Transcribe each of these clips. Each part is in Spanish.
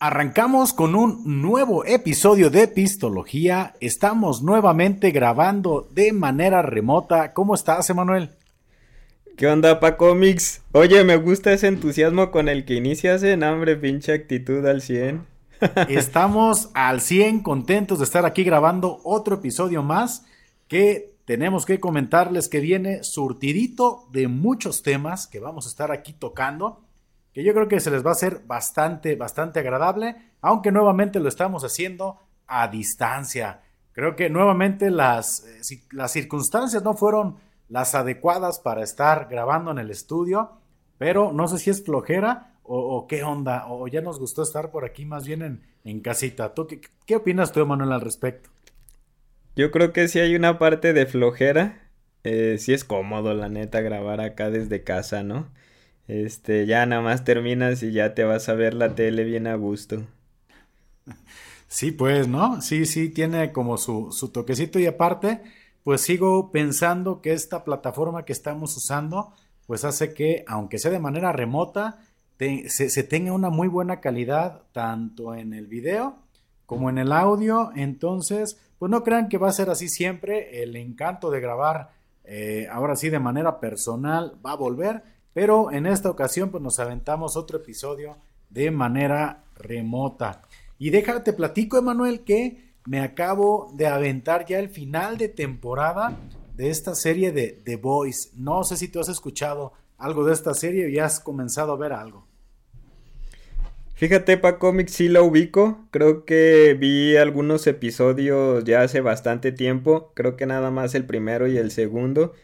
Arrancamos con un nuevo episodio de Epistología. Estamos nuevamente grabando de manera remota. ¿Cómo estás, Emanuel? ¿Qué onda, Pacomics? Oye, me gusta ese entusiasmo con el que inicias en hambre, pinche actitud al 100. Estamos al 100 contentos de estar aquí grabando otro episodio más que tenemos que comentarles que viene surtidito de muchos temas que vamos a estar aquí tocando que yo creo que se les va a hacer bastante, bastante agradable, aunque nuevamente lo estamos haciendo a distancia. Creo que nuevamente las, eh, las circunstancias no fueron las adecuadas para estar grabando en el estudio, pero no sé si es flojera o, qué onda, o ya nos gustó estar por aquí más bien en, en casita. ¿Tú, qué, opinas tú, Emanuel, al respecto? Yo creo que sí hay una parte de flojera. Eh, sí es cómodo, la neta, grabar acá desde casa, ¿no? Este, ya nada más terminas y ya te vas a ver la tele bien a gusto. Sí, pues, ¿no? Sí, sí, tiene como su, su toquecito y aparte, pues sigo pensando que esta plataforma que estamos usando, pues hace que, aunque sea de manera remota, se, se, tenga una muy buena calidad tanto en el video como en el audio. Entonces, pues no crean que va a ser así siempre. El encanto de grabar eh, ahora sí de manera personal va a volver pero en esta ocasión pues nos aventamos otro episodio de manera remota. Y déjate platico, Emanuel, que me acabo de aventar ya el final de temporada de esta serie de The Voice. No sé si tú has escuchado algo de esta serie y has comenzado a ver algo. Fíjate, pa Comics sí lo ubico. Creo que vi algunos episodios ya hace bastante tiempo. Creo que nada más el primero y el segundo.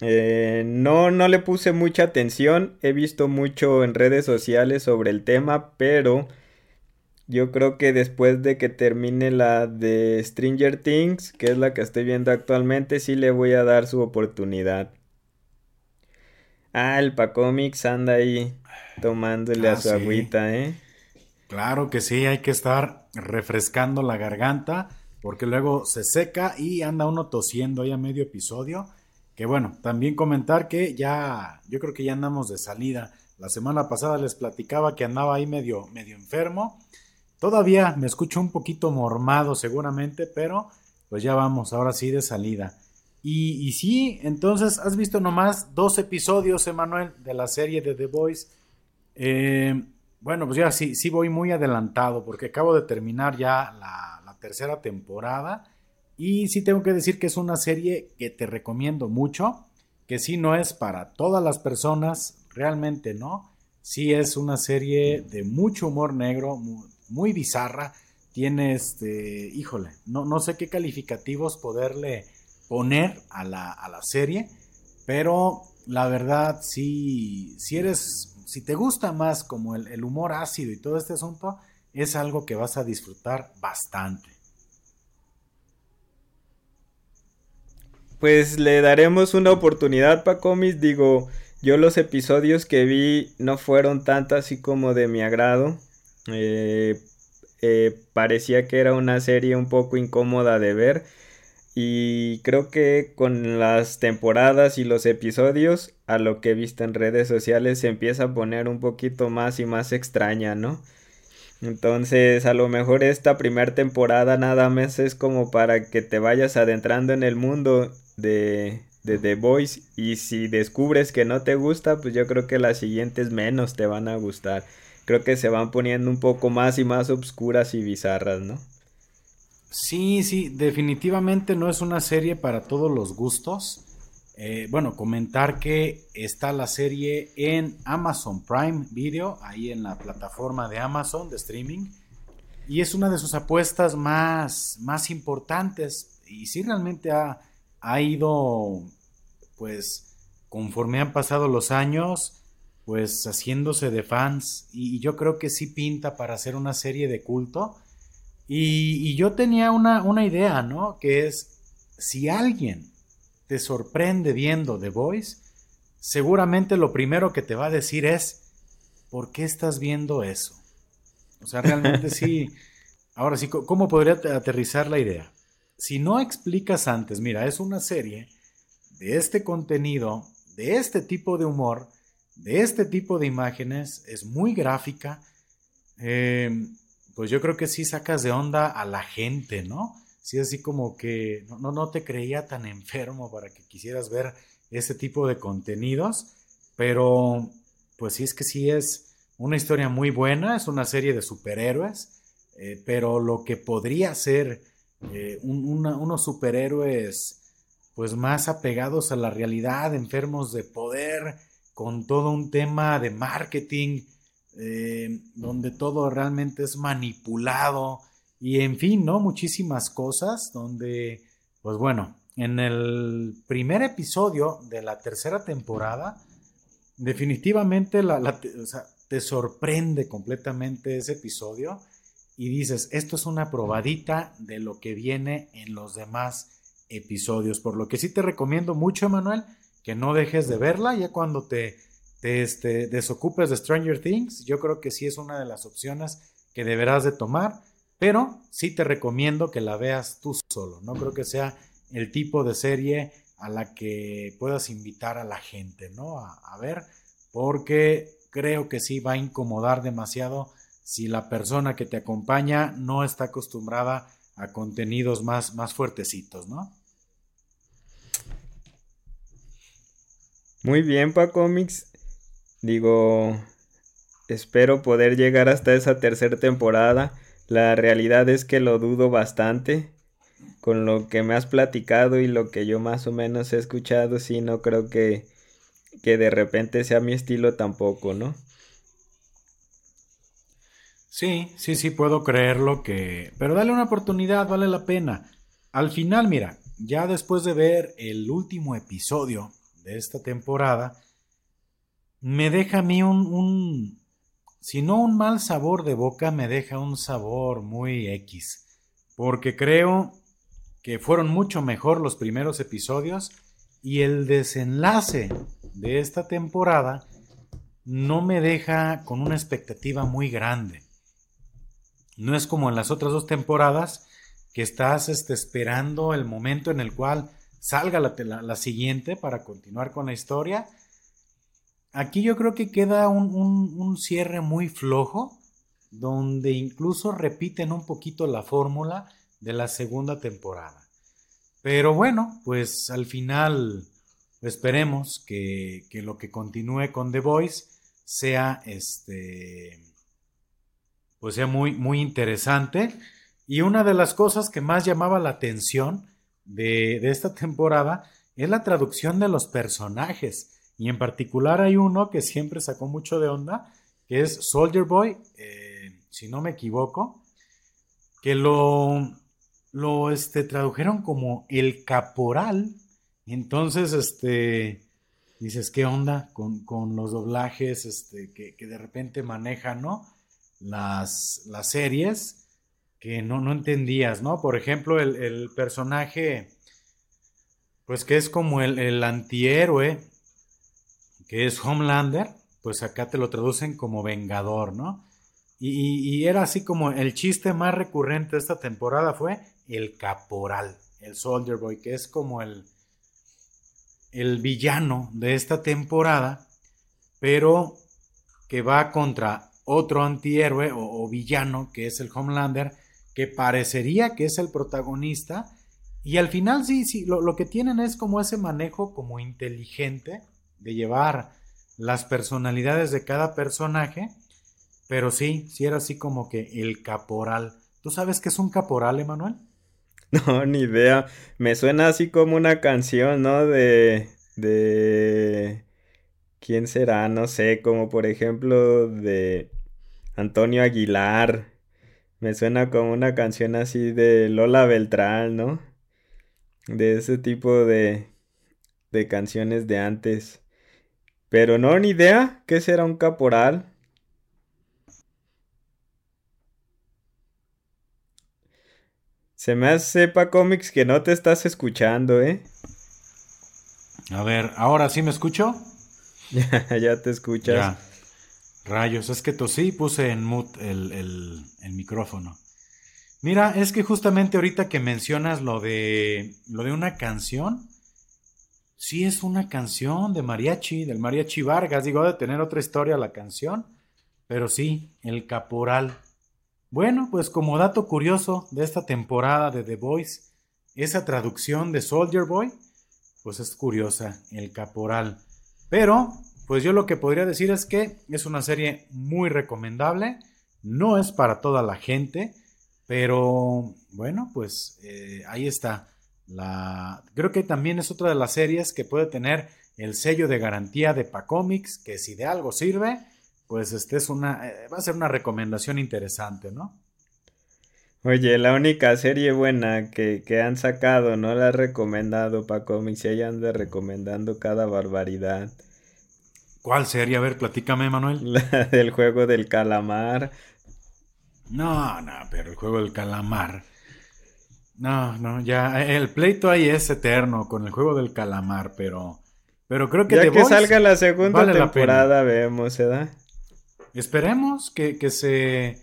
Eh, no, no le puse mucha atención. He visto mucho en redes sociales sobre el tema, pero yo creo que después de que termine la de Stranger Things, que es la que estoy viendo actualmente, sí le voy a dar su oportunidad. Ah, el Pacomics anda ahí tomándole a ah, su agüita, ¿eh? Claro que sí, hay que estar refrescando la garganta porque luego se seca y anda uno tosiendo ahí a medio episodio. Que bueno, también comentar que ya, yo creo que ya andamos de salida. La semana pasada les platicaba que andaba ahí medio, medio enfermo. Todavía me escucho un poquito mormado seguramente, pero pues ya vamos, ahora sí de salida. Y, sí, entonces has visto nomás dos episodios, Emanuel, de la serie de The Voice. Eh, bueno, pues ya sí, sí voy muy adelantado porque acabo de terminar ya la tercera temporada y sí tengo que decir que es una serie que te recomiendo mucho, que sí no es para todas las personas, realmente no. Sí es una serie de mucho humor negro, muy, bizarra. Tiene este, híjole, no, no sé qué calificativos poderle poner a la, a la serie, pero la verdad, sí, si eres, si te gusta más como el, el humor ácido y todo este asunto, es algo que vas a disfrutar bastante. Pues le daremos una oportunidad para cómics. Digo, yo los episodios que vi no fueron tanto así como de mi agrado. Eh, eh, parecía que era una serie un poco incómoda de ver. Y creo que con las temporadas y los episodios, a lo que he visto en redes sociales, se empieza a poner un poquito más y más extraña, ¿no? Entonces, a lo mejor esta primera temporada nada más es como para que te vayas adentrando en el mundo de, The Voice y si descubres que no te gusta, pues yo creo que las siguientes menos te van a gustar. Creo que se van poniendo un poco más y más obscuras y bizarras, ¿no? Sí, sí, definitivamente no es una serie para todos los gustos. Eh, bueno, comentar que está la serie en Amazon Prime Video, ahí en la plataforma de Amazon de streaming. Y es una de sus apuestas más, más importantes. Y sí, realmente ha, ha ido, pues, conforme han pasado los años, pues haciéndose de fans. Y, yo creo que sí pinta para hacer una serie de culto. Y, yo tenía una, una idea, ¿no? Que es, si alguien te sorprende viendo The Voice, seguramente lo primero que te va a decir es, ¿por qué estás viendo eso? O sea, realmente sí. Ahora sí, ¿cómo podría aterrizar la idea? Si no explicas antes, mira, es una serie de este contenido, de este tipo de humor, de este tipo de imágenes, es muy gráfica, em, pues yo creo que sí sacas de onda a la gente, ¿no? Sí, así como que no, no te creía tan enfermo para que quisieras ver ese tipo de contenidos, pero pues sí es que sí es una historia muy buena, es una serie de superhéroes, eh, pero lo que podría ser eh, unos superhéroes pues más apegados a la realidad, enfermos de poder, con todo un tema de marketing, eh, donde todo realmente es manipulado y en fin, ¿no? Muchísimas cosas donde, pues bueno, en el primer episodio de la tercera temporada, definitivamente te sorprende completamente ese episodio y dices, esto es una probadita de lo que viene en los demás episodios. Por lo que sí te recomiendo mucho, Emanuel, que no dejes de verla ya cuando te, te este, desocupes de Stranger Things. Yo creo que sí es una de las opciones que deberás de tomar, pero sí te recomiendo que la veas tú solo. No creo que sea el tipo de serie a la que puedas invitar a la gente, ¿no? A, a ver, porque creo que sí va a incomodar demasiado si la persona que te acompaña no está acostumbrada a contenidos más, más fuertecitos, ¿no? Muy bien, Pa Comics. Digo, espero poder llegar hasta esa tercera temporada. La realidad es que lo dudo bastante. Con lo que me has platicado y lo que yo más o menos he escuchado, sí, no creo que, que de repente sea mi estilo tampoco, ¿no? Sí, sí, sí, puedo creerlo que... Pero dale una oportunidad, vale la pena. Al final, mira, ya después de ver el último episodio de esta temporada, me deja a mí un, un, si no un mal sabor de boca, me deja un sabor muy X, porque creo que fueron mucho mejor los primeros episodios y el desenlace de esta temporada no me deja con una expectativa muy grande. No es como en las otras dos temporadas que estás este, esperando el momento en el cual salga la, siguiente para continuar con la historia. Aquí yo creo que queda un, cierre muy flojo, donde incluso repiten un poquito la fórmula de la segunda temporada. Pero bueno, pues al final esperemos que, que, lo que continúe con The Voice sea este pues sea muy muy interesante y una de las cosas que más llamaba la atención de, esta temporada es la traducción de los personajes. Y en particular hay uno que siempre sacó mucho de onda, que es Soldier Boy, eh, si no me equivoco, que lo, lo este, tradujeron como el caporal. Entonces, este, dices, ¿qué onda con, los doblajes este, que, de repente manejan, ¿no? Las, las series que no, no entendías, ¿no? Por ejemplo, el, personaje, pues que es como el, antihéroe, que es Homelander, pues acá te lo traducen como Vengador, ¿no? Y, era así como el chiste más recurrente de esta temporada fue el caporal, el Soldier Boy, que es como el, el villano de esta temporada, pero que va contra otro antihéroe o, villano, que es el Homelander, que parecería que es el protagonista. Y al final sí, sí, lo, que tienen es como ese manejo como inteligente de llevar las personalidades de cada personaje. Pero sí, sí era así como que el caporal. ¿Tú sabes qué es un caporal, Emanuel? No, ni idea. Me suena así como una canción, ¿no? De... de... ¿Quién será? No sé, como por ejemplo de Antonio Aguilar. Me suena como una canción así de Lola Beltrán, ¿no? De ese tipo de, de canciones de antes. Pero no, ni idea. ¿Qué será un caporal? Se me hace, Pa Comics, que no te estás escuchando, ¿eh? A ver, ¿ahora sí me escucho? ya te escuchas. Rayos, es que tosí puse en mute el, micrófono. Mira, es que justamente ahorita que mencionas lo de, lo de una canción, sí es una canción de mariachi, del mariachi Vargas, digo, de tener otra historia la canción, pero sí, el caporal. Bueno, pues como dato curioso de esta temporada de The Voice, esa traducción de Soldier Boy, pues es curiosa, el caporal. Pero, pues yo lo que podría decir es que es una serie muy recomendable, no es para toda la gente, pero bueno, pues eh, ahí está. La, creo que también es otra de las series que puede tener el sello de garantía de Pacomics, que si de algo sirve, pues este es una, eh, va a ser una recomendación interesante, ¿no? Oye, la única serie buena que, han sacado, no la ha recomendado Pacomics, y ahí anda recomendando cada barbaridad. ¿Cuál serie? A ver, platícame, Manuel. La del juego del calamar. No, no, pero el juego del calamar. No, no, ya el pleito ahí es eterno con el juego del calamar, pero pero creo que ya que salga la segunda temporada vemos, ¿verdad? Esperemos que, se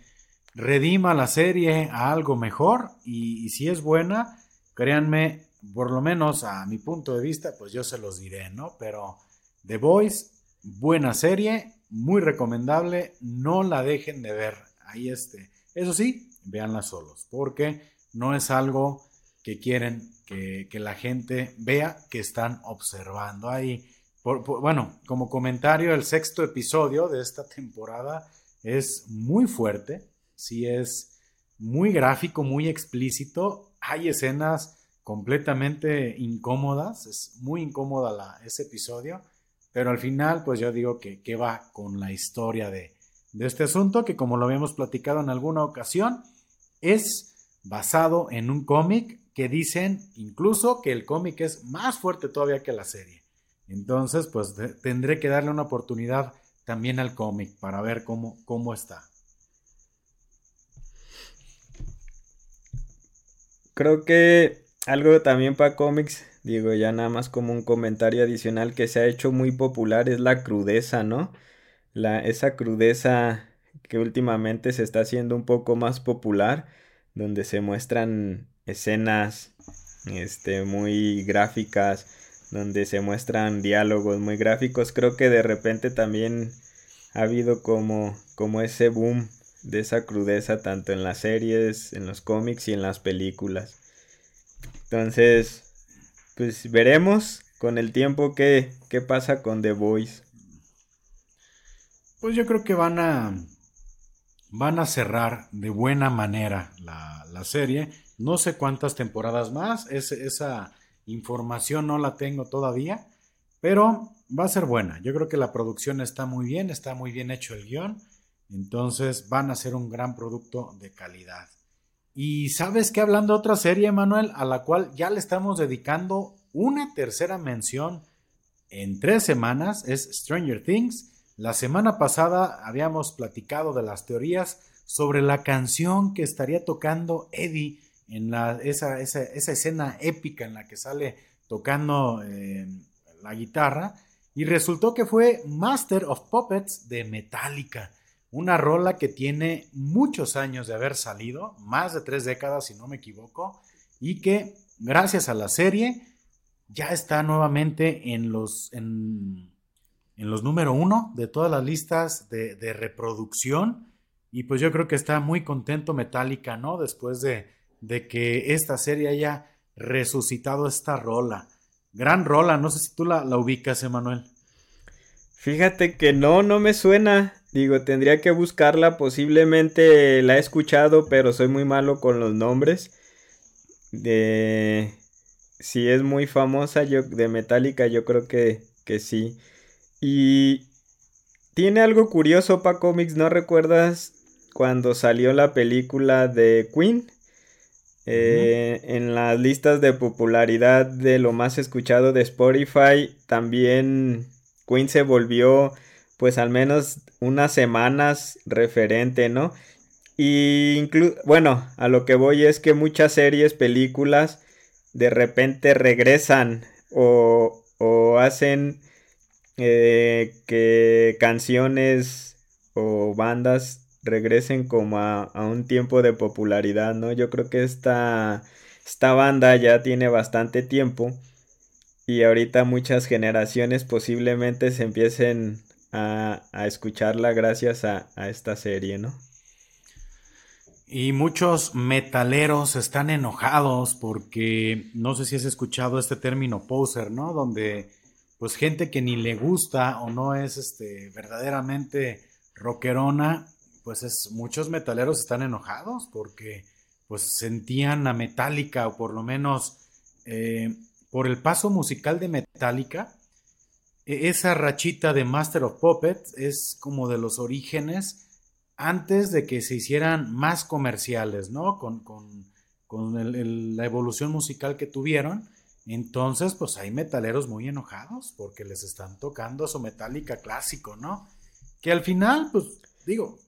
redima la serie a algo mejor y, si es buena, créanme, por lo menos a mi punto de vista, pues yo se los diré, ¿no? Pero The Voice, buena serie, muy recomendable, no la dejen de ver. Ahí este. Eso sí, véanla solos, porque no es algo que quieren que, la gente vea que están observando ahí. bueno, como comentario, el sexto episodio de esta temporada es muy fuerte, sí es muy gráfico, muy explícito. Hay escenas completamente incómodas, es muy incómoda la, ese episodio, pero al final, pues yo digo que, que va con la historia de, de este asunto, que como lo habíamos platicado en alguna ocasión, es basado en un cómic que dicen incluso que el cómic es más fuerte todavía que la serie. Entonces, pues tendré que darle una oportunidad también al cómic para ver cómo, cómo está. Creo que algo también para cómics, digo ya nada más como un comentario adicional que se ha hecho muy popular es la crudeza, ¿no? La, esa crudeza que últimamente se está haciendo un poco más popular, donde se muestran escenas este, muy gráficas, donde se muestran diálogos muy gráficos. Creo que de repente también ha habido como, como ese boom de esa crudeza tanto en las series, en los cómics y en las películas. Entonces, pues veremos con el tiempo qué, qué pasa con The Voice. Pues yo creo que van a van a cerrar de buena manera la, la serie. No sé cuántas temporadas más, esa información no la tengo todavía, pero va a ser buena. Yo creo que la producción está muy bien, está muy bien hecho el guion entonces van a ser un gran producto de calidad. Y sabes que hablando de otra serie, Manuel, a la cual ya le estamos dedicando una tercera mención en tres semanas, es Stranger Things. La semana pasada habíamos platicado de las teorías sobre la canción que estaría tocando Eddie en la, esa, escena épica en la que sale tocando eh, la guitarra. Y resultó que fue Master of Puppets de Metallica. Una rola que tiene muchos años de haber salido, más de tres décadas si no me equivoco, y que gracias a la serie ya está nuevamente en los, en, los número uno de todas las listas de, de, reproducción. Y pues yo creo que está muy contento Metallica, ¿no? Después de, de que esta serie haya resucitado esta rola. Gran rola, no sé si tú la, la ubicas, Emanuel. Fíjate que no, no me suena. Digo, tendría que buscarla, posiblemente la he escuchado, pero soy muy malo con los nombres. De... Si es muy famosa yo, de Metallica, yo creo que, que sí. Y tiene algo curioso, para Comics, ¿no recuerdas cuando salió la película de Queen? Eh, en las listas de popularidad de lo más escuchado de Spotify, también Queen se volvió pues al menos unas semanas referente, ¿no? Y bueno, a lo que voy es que muchas series, películas, de repente regresan o, o hacen eh, que canciones o bandas regresen como a, a, un tiempo de popularidad, ¿no? Yo creo que esta, esta banda ya tiene bastante tiempo y ahorita muchas generaciones posiblemente se empiecen a, escucharla gracias a, esta serie, ¿no? Y muchos metaleros están enojados porque no sé si has escuchado este término poser, ¿no? Donde pues gente que ni le gusta o no es este verdaderamente rockerona, pues es muchos metaleros están enojados porque pues sentían a Metallica o por lo menos eh, por el paso musical de Metallica, esa rachita de Master of Puppets es como de los orígenes antes de que se hicieran más comerciales, ¿no? Con, la evolución musical que tuvieron. Entonces, pues hay metaleros muy enojados porque les están tocando su metálica clásico, ¿no? Que al final, pues digo,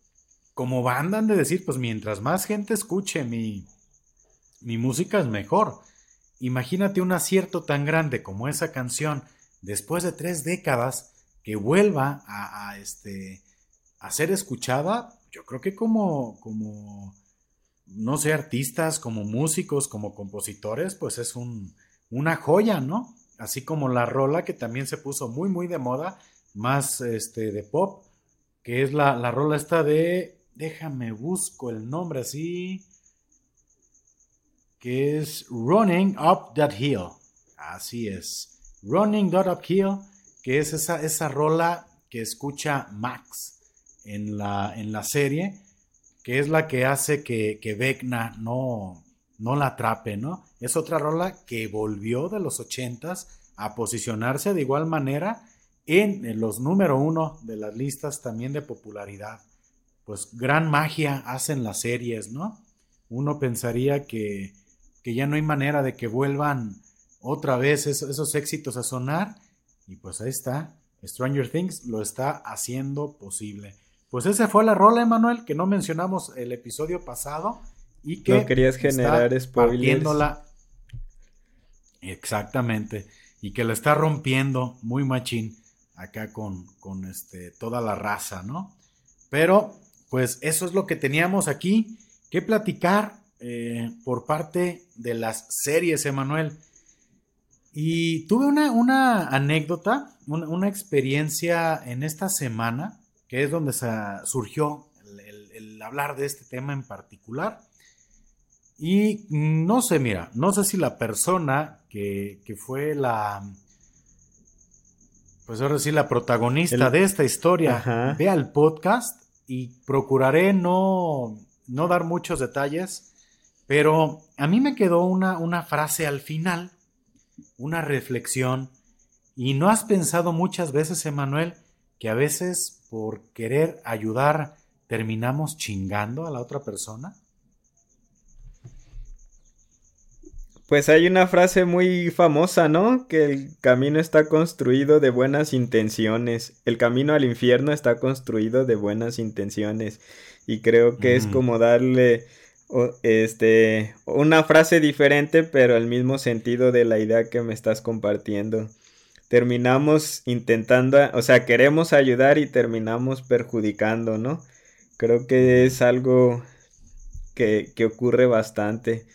como andan de decir, pues mientras más gente escuche mi, mi música es mejor. Imagínate un acierto tan grande como esa canción, después de tres décadas, que vuelva a, este, a ser escuchada, yo creo que como, como, no sé, artistas, como músicos, como compositores, pues es un, una joya, ¿no? Así como la rola que también se puso muy, muy de moda, más este, de pop, que es la, la rola esta de, déjame busco el nombre así, que es Running Up That Hill. Así es. Running That Up Hill, que es esa, esa rola que escucha Max en la, en la serie, que es la que hace que, que Vecna no, no la atrape, ¿no? Es otra rola que volvió de los ochentas a posicionarse de igual manera en, los número uno de las listas también de popularidad. Pues gran magia hacen las series, ¿no? Uno pensaría que, que ya no hay manera de que vuelvan otra vez esos éxitos a sonar y pues ahí está, Stranger Things lo está haciendo posible. Pues ese fue la rola, Emanuel, que no mencionamos el episodio pasado y que no querías generar spoilers. Exactamente. Y que la está rompiendo muy machín acá con, con este, toda la raza, ¿no? Pero, pues eso es lo que teníamos aquí que platicar eh, por parte de las series, Emanuel. Y tuve una, una anécdota, una, una, experiencia en esta semana que es donde surgió el, hablar de este tema en particular. Y no sé, mira, no sé si la persona que, fue la, pues ahora sí, la protagonista de esta historia vea el podcast y procuraré no, no dar muchos detalles, pero a mí me quedó una, una frase al final, una reflexión, y no has pensado muchas veces, Emanuel, que a veces por querer ayudar terminamos chingando a la otra persona? Pues hay una frase muy famosa, ¿no? Que el camino está construido de buenas intenciones. El camino al infierno está construido de buenas intenciones. Y creo que es como darle este una frase diferente, pero el mismo sentido de la idea que me estás compartiendo terminamos intentando, o sea, queremos ayudar y terminamos perjudicando, ¿no? Creo que es algo que, ocurre bastante.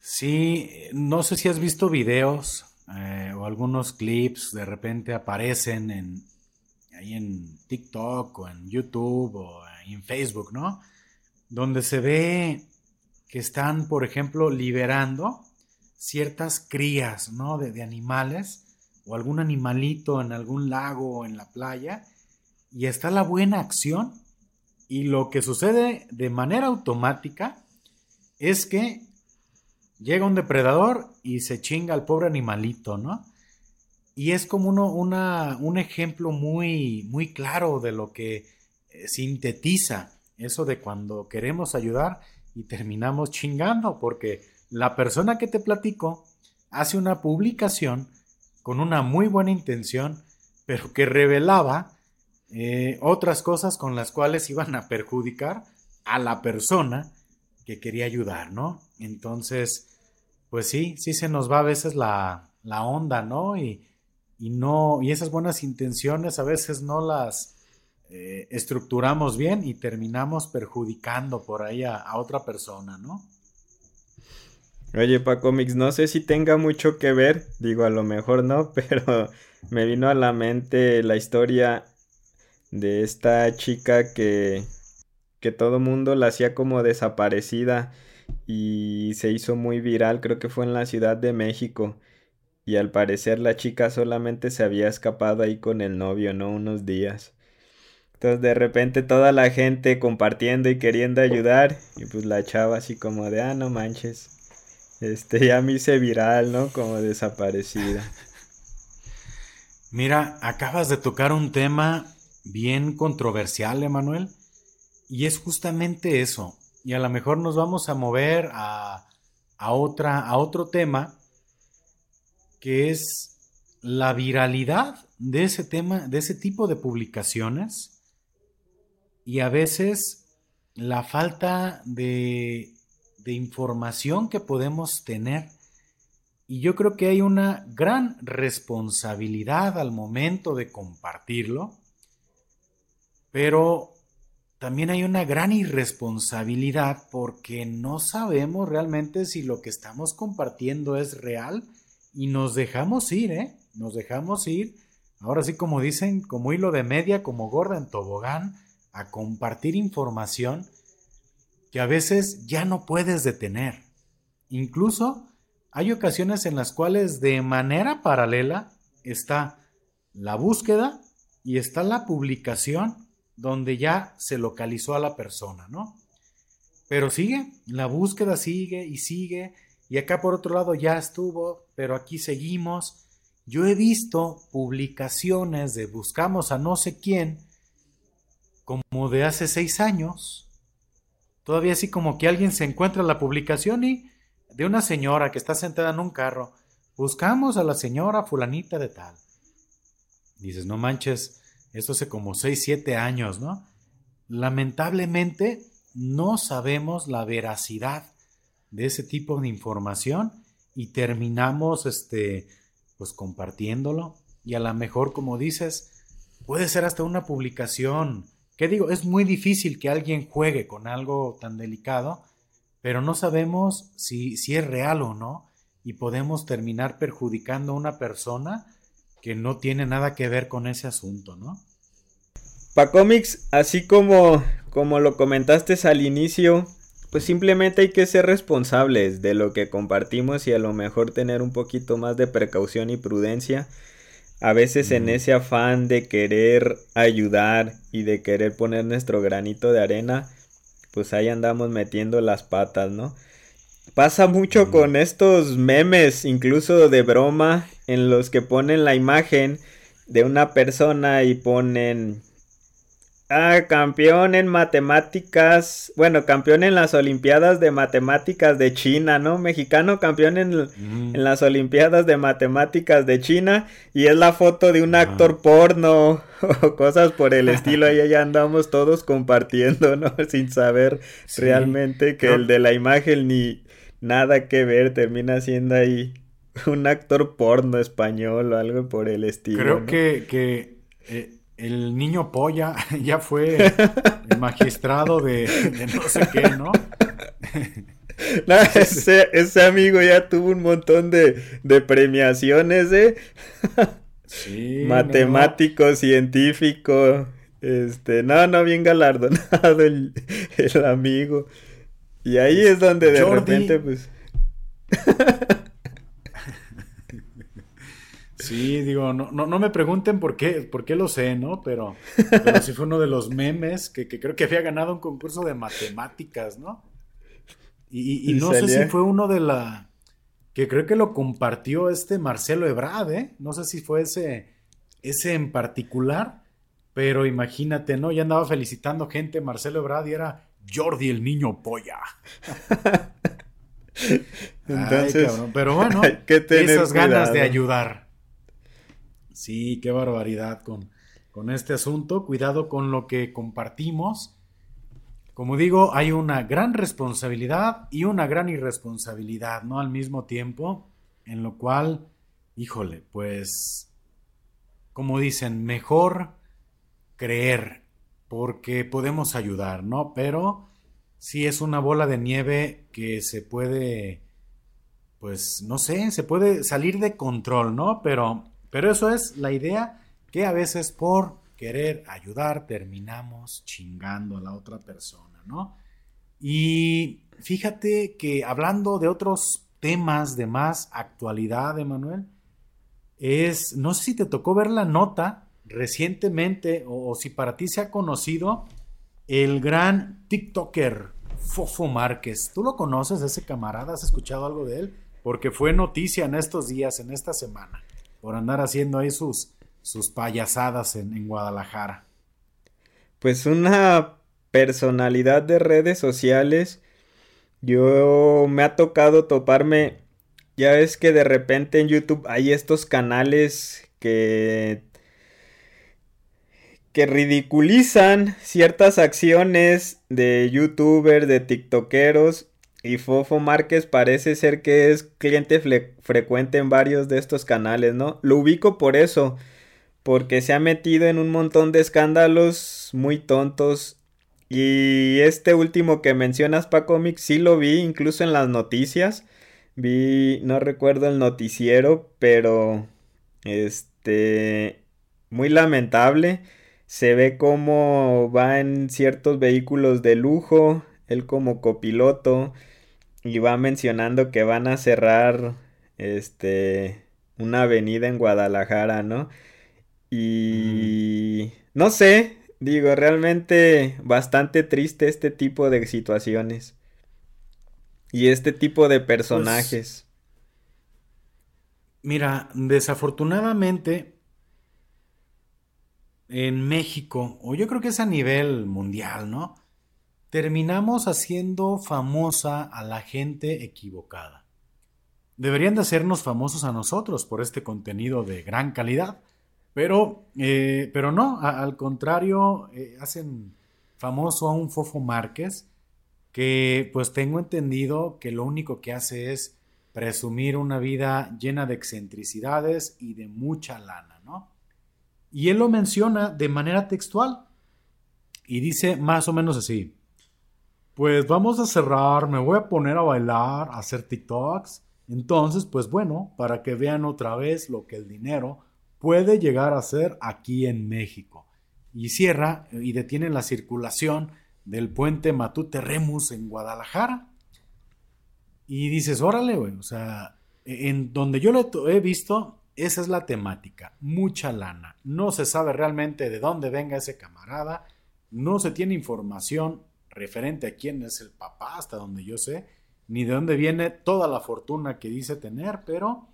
Sí, no sé si has visto videos eh, o algunos clips de repente aparecen en, ahí en TikTok o en YouTube o en Facebook, ¿no? Donde se ve que están, por ejemplo, liberando ciertas crías, ¿no? De, animales o algún animalito en algún lago o en la playa y está la buena acción y lo que sucede de manera automática es que llega un depredador y se chinga al pobre animalito, ¿no? Y es como uno, una, un ejemplo muy, muy claro de lo que sintetiza eso de cuando queremos ayudar y terminamos chingando, porque la persona que te platico hace una publicación con una muy buena intención, pero que revelaba eh, otras cosas con las cuales iban a perjudicar a la persona que quería ayudar, ¿no? Entonces, pues sí, sí se nos va a veces la, onda, ¿no? Y, no, y esas buenas intenciones a veces no las eh, estructuramos bien y terminamos perjudicando por ahí a otra persona, ¿no? Oye, Paco Mix, no sé si tenga mucho que ver, digo, a lo mejor no, pero me vino a la mente la historia de esta chica que, que todo mundo la hacía como desaparecida y se hizo muy viral, creo que fue en la Ciudad de México. Y al parecer la chica solamente se había escapado ahí con el novio, ¿no? Unos días. Entonces de repente toda la gente compartiendo y queriendo ayudar. Y pues la chava así como de, ah, no manches. Este ya me hice viral, ¿no? Como desaparecida. Mira, acabas de tocar un tema bien controversial, Emanuel. Y es justamente eso. Y a lo mejor nos vamos a mover a, a, otra, a otro tema que es la viralidad de ese tema, de ese tipo de publicaciones y a veces la falta de, de información que podemos tener. Y yo creo que hay una gran responsabilidad al momento de compartirlo, pero también hay una gran irresponsabilidad porque no sabemos realmente si lo que estamos compartiendo es real y nos dejamos ir, ¿eh? Nos dejamos ir, ahora sí como dicen, como hilo de media, como gorda en tobogán, a compartir información que a veces ya no puedes detener. Incluso hay ocasiones en las cuales de manera paralela está la búsqueda y está la publicación donde ya se localizó a la persona, ¿no? Pero sigue, la búsqueda sigue y sigue y acá por otro lado ya estuvo, pero aquí seguimos. Yo he visto publicaciones de buscamos a no sé quién, como de hace seis años. Todavía así como que alguien se encuentra la publicación y de una señora que está sentada en un carro. Buscamos a la señora fulanita de tal. Dices, no manches, esto hace como seis, siete años, ¿no? Lamentablemente no sabemos la veracidad de ese tipo de información y terminamos este pues compartiéndolo y a lo mejor como dices puede ser hasta una publicación que digo es muy difícil que alguien juegue con algo tan delicado pero no sabemos si, si es real o no y podemos terminar perjudicando a una persona que no tiene nada que ver con ese asunto, ¿no? Pacomics, así como, como lo comentaste al inicio, pues simplemente hay que ser responsables de lo que compartimos y a lo mejor tener un poquito más de precaución y prudencia. A veces en ese afán de querer ayudar y de querer poner nuestro granito de arena, pues ahí andamos metiendo las patas, ¿no? Pasa mucho con estos memes, incluso de broma, en los que ponen la imagen de una persona y ponen Ah, campeón en matemáticas. Bueno, campeón en las Olimpiadas de Matemáticas de China, ¿no? Mexicano campeón en, mm. las Olimpiadas de Matemáticas de China. Y es la foto de un actor porno o cosas por el estilo. Ahí ya andamos todos compartiendo, ¿no? Sin saber realmente que el de la imagen ni nada que ver. Termina siendo ahí un actor porno español o algo por el estilo. Creo que, que eh, el niño polla ya fue el magistrado de, no sé qué, ¿no? ese, amigo ya tuvo un montón de, premiaciones, ¿eh? Sí, Matemático, científico. Este, no, no, bien galardonado el, el amigo. Y ahí es donde de repente, pues. Sí, digo, no, no, no, me pregunten por qué, por qué lo sé, ¿no? Pero, pero sí fue uno de los memes que, creo que había ganado un concurso de matemáticas, ¿no? Y, no sé si fue uno de la... que creo que lo compartió este Marcelo Ebrard, ¿eh? No sé si fue ese, ese en particular, pero imagínate, ¿no? Ya andaba felicitando gente Marcelo Ebrard y era Jordi el niño polla. Entonces, pero bueno, esas ganas de ayudar. Sí, qué barbaridad con, con este asunto. Cuidado con lo que compartimos. Como digo, hay una gran responsabilidad y una gran irresponsabilidad, ¿no? Al mismo tiempo, en lo cual, híjole, pues, como dicen, mejor creer, porque podemos ayudar, ¿no? Pero sí es una bola de nieve que se puede pues no sé, se puede salir de control, ¿no? Pero, pero eso es la idea que a veces por querer ayudar terminamos chingando a la otra persona, ¿no? Y fíjate que hablando de otros temas de más actualidad, Emanuel, es, no sé si te tocó ver la nota recientemente o, si para ti se ha conocido el gran TikToker Fofo Márquez. ¿Tú lo conoces, ese camarada? ¿Has escuchado algo de él? Porque fue noticia en estos días, en esta semana, por andar haciendo ahí sus, sus payasadas en, en Guadalajara. Pues una personalidad de redes sociales. Yo me ha tocado toparme. Ya ves que de repente en YouTube hay estos canales que que ridiculizan ciertas acciones de youtubers, de tiktokeros y Fofo Márquez parece ser que es cliente frecuente en varios de estos canales, ¿no? Lo ubico por eso, porque se ha metido en un montón de escándalos muy tontos. Y este último que mencionas, Pacomic, sí lo vi incluso en las noticias. Vi, no recuerdo el noticiero, pero este, muy lamentable. Se ve cómo va en ciertos vehículos de lujo, él como copiloto, y va mencionando que van a cerrar este una avenida en Guadalajara, ¿no? Y no sé, digo, realmente bastante triste este tipo de situaciones. Y este tipo de pues, personajes. mira, desafortunadamente en México, o yo creo que es a nivel mundial, ¿no? Terminamos haciendo famosa a la gente equivocada. Deberían de hacernos famosos a nosotros por este contenido de gran calidad, pero, eh, pero no, al contrario, eh, hacen famoso a un Fofo Márquez que pues tengo entendido que lo único que hace es presumir una vida llena de excentricidades y de mucha lana, ¿no? Y él lo menciona de manera textual y dice más o menos así, pues vamos a cerrar, me voy a poner a bailar, a hacer TikToks, entonces pues bueno, para que vean otra vez lo que el dinero puede llegar a ser aquí en México. Y cierra y detiene la circulación del puente Matute Remus en Guadalajara. Y dices, órale, güey, o sea, en donde yo lo he visto, esa es la temática, mucha lana. No se sabe realmente de dónde venga ese camarada, no se tiene información referente a quién es el papá, hasta donde yo sé, ni de dónde viene toda la fortuna que dice tener, pero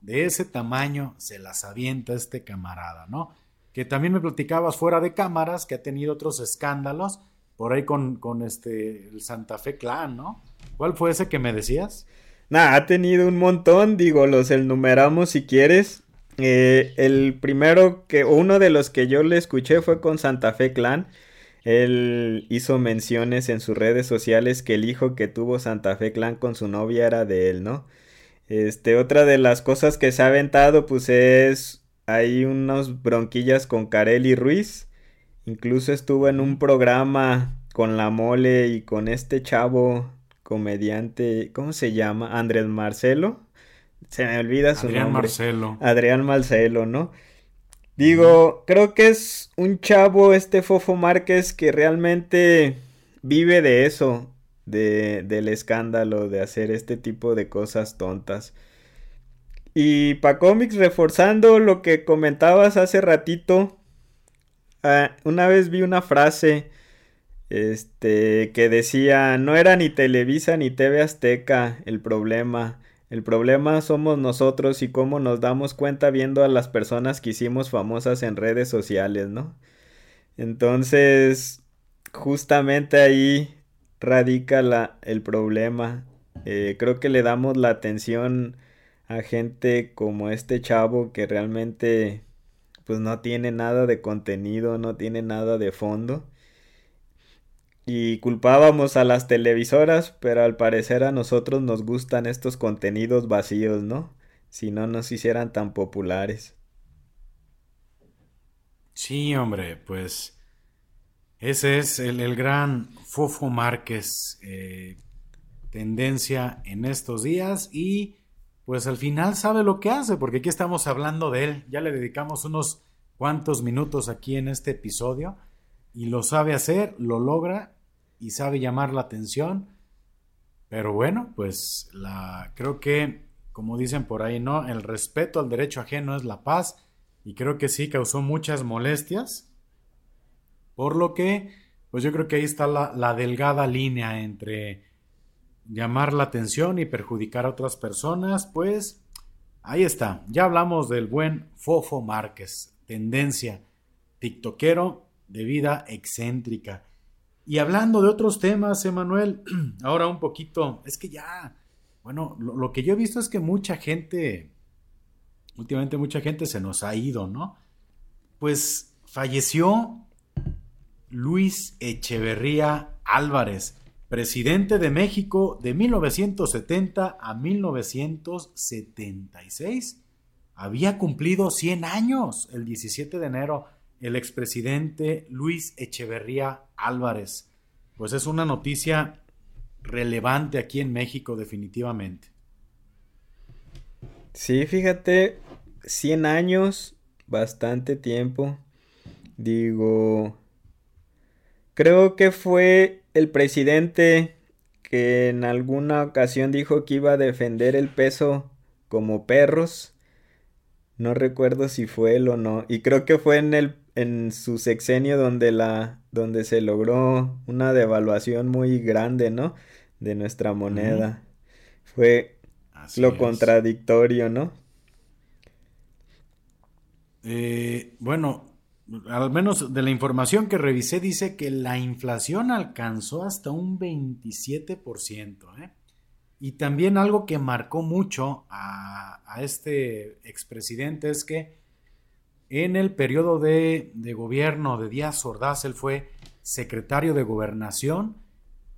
de ese tamaño se las avienta este camarada, ¿no? Que también me platicabas fuera de cámaras, que ha tenido otros escándalos, por ahí con, con este, el Santa Fe Clan, ¿no? ¿Cuál fue ese que me decías? Nah, ha tenido un montón, digo, los enumeramos si quieres. Eh, el primero que, uno de los que yo le escuché fue con Santa Fe Clan. Él hizo menciones en sus redes sociales que el hijo que tuvo Santa Fe Clan con su novia era de él, ¿no? Este, otra de las cosas que se ha aventado, pues es. Hay unos bronquillas con Carelli Ruiz. Incluso estuvo en un programa con la mole y con este chavo comediante, ¿cómo se llama? Andrés Marcelo. Se me olvida su Adrián Marcelo. Adrián Marcelo, ¿no? Digo, creo que es un chavo este Fofo Márquez que realmente vive de eso, de, del escándalo, de hacer este tipo de cosas tontas. Y pa cómics, reforzando lo que comentabas hace ratito, ah, una vez vi una frase este, que decía, no era ni Televisa ni TV Azteca el problema. El problema somos nosotros y cómo nos damos cuenta viendo a las personas que hicimos famosas en redes sociales, ¿no? Entonces, justamente ahí radica la, el problema. Eh, creo que le damos la atención a gente como este chavo que realmente pues no tiene nada de contenido, no tiene nada de fondo y culpábamos a las televisoras, pero al parecer a nosotros nos gustan estos contenidos vacíos, ¿no? Si no nos hicieran tan populares. Sí, hombre, pues ese es el, gran Fofo Márquez. Eh, tendencia en estos días y pues al final sabe lo que hace, porque aquí estamos hablando de él. Ya le dedicamos unos cuantos minutos aquí en este episodio y lo sabe hacer, lo logra y sabe llamar la atención. Pero bueno, pues la creo que como dicen por ahí, ¿no? El respeto al derecho ajeno es la paz y creo que sí causó muchas molestias. Por lo que, pues yo creo que ahí está la, la delgada línea entre llamar la atención y perjudicar a otras personas, pues ahí está. Ya hablamos del buen Fofo Márquez, tendencia, tiktokero de vida excéntrica. Y hablando de otros temas, Emanuel, ahora un poquito, es que ya, bueno, lo, que yo he visto es que mucha gente, últimamente mucha gente se nos ha ido, ¿no? Pues falleció Luis Echeverría Álvarez, presidente de México de 1970 a 1976. Había cumplido 100 años el 17 de enero el expresidente Luis Echeverría Álvarez. Pues es una noticia relevante aquí en México definitivamente. Sí, fíjate, 100 años, bastante tiempo. Digo, creo que fue el presidente que en alguna ocasión dijo que iba a defender el peso como perros. No recuerdo si fue él o no. Y creo que fue en el en su sexenio donde la donde se logró una devaluación muy grande, ¿no? De nuestra moneda. Fue lo contradictorio, ¿no? Eh, bueno, al menos de la información que revisé, dice que la inflación alcanzó hasta un 27%. ¿eh? Y también algo que marcó mucho a, a este expresidente es que en el periodo de, gobierno de Díaz Ordaz, él fue secretario de gobernación